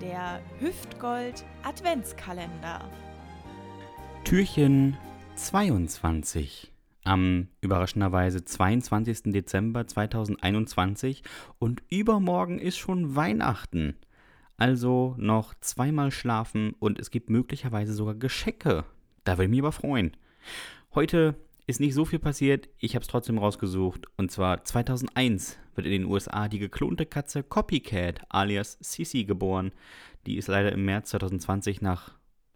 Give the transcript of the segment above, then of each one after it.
der Hüftgold Adventskalender. Türchen 22 am überraschenderweise 22. Dezember 2021 und übermorgen ist schon Weihnachten. Also noch zweimal schlafen und es gibt möglicherweise sogar Geschenke. Da würde ich mich aber freuen. Heute ist nicht so viel passiert, ich habe es trotzdem rausgesucht. Und zwar 2001 wird in den USA die geklonte Katze Copycat alias Sissy geboren. Die ist leider im März 2020 nach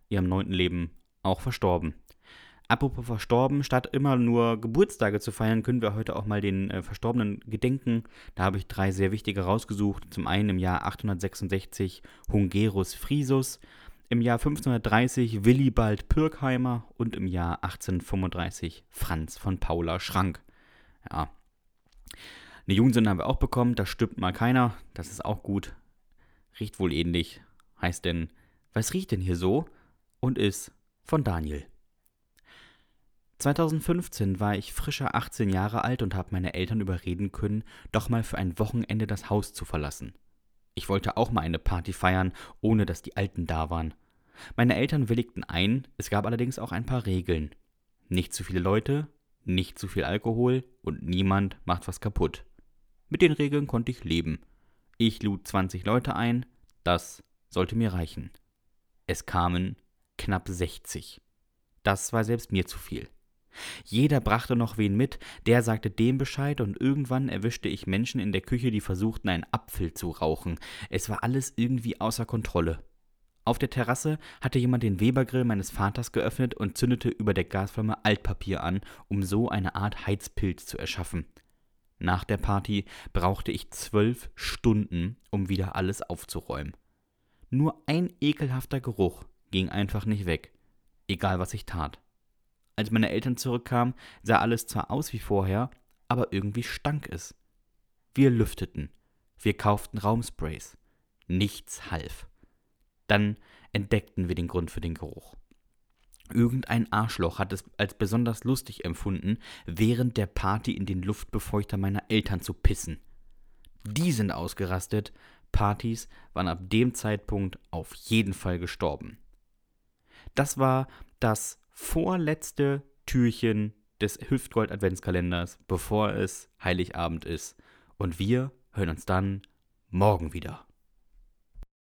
ihrem neunten Leben auch verstorben. Apropos verstorben, statt immer nur Geburtstage zu feiern, können wir heute auch mal den äh, Verstorbenen gedenken. Da habe ich drei sehr wichtige rausgesucht. Zum einen im Jahr 866 Hungerus Frisus, im Jahr 1530 Willibald Pirkheimer und im Jahr 1835 Franz von Paula Schrank. Ja. Eine Jungsünde haben wir auch bekommen, da stirbt mal keiner, das ist auch gut. Riecht wohl ähnlich. Heißt denn, was riecht denn hier so? Und ist von Daniel. 2015 war ich frischer 18 Jahre alt und habe meine Eltern überreden können, doch mal für ein Wochenende das Haus zu verlassen. Ich wollte auch mal eine Party feiern, ohne dass die Alten da waren. Meine Eltern willigten ein, es gab allerdings auch ein paar Regeln. Nicht zu viele Leute, nicht zu viel Alkohol und niemand macht was kaputt. Mit den Regeln konnte ich leben. Ich lud 20 Leute ein, das sollte mir reichen. Es kamen knapp 60. Das war selbst mir zu viel. Jeder brachte noch wen mit, der sagte dem Bescheid und irgendwann erwischte ich Menschen in der Küche, die versuchten, einen Apfel zu rauchen. Es war alles irgendwie außer Kontrolle. Auf der Terrasse hatte jemand den Webergrill meines Vaters geöffnet und zündete über der Gasflamme Altpapier an, um so eine Art Heizpilz zu erschaffen. Nach der Party brauchte ich zwölf Stunden, um wieder alles aufzuräumen. Nur ein ekelhafter Geruch ging einfach nicht weg, egal was ich tat. Als meine Eltern zurückkamen, sah alles zwar aus wie vorher, aber irgendwie stank es. Wir lüfteten. Wir kauften Raumsprays. Nichts half. Dann entdeckten wir den Grund für den Geruch. Irgendein Arschloch hat es als besonders lustig empfunden, während der Party in den Luftbefeuchter meiner Eltern zu pissen. Die sind ausgerastet, Partys waren ab dem Zeitpunkt auf jeden Fall gestorben. Das war das vorletzte Türchen des Hüftgold-Adventskalenders, bevor es Heiligabend ist. Und wir hören uns dann morgen wieder.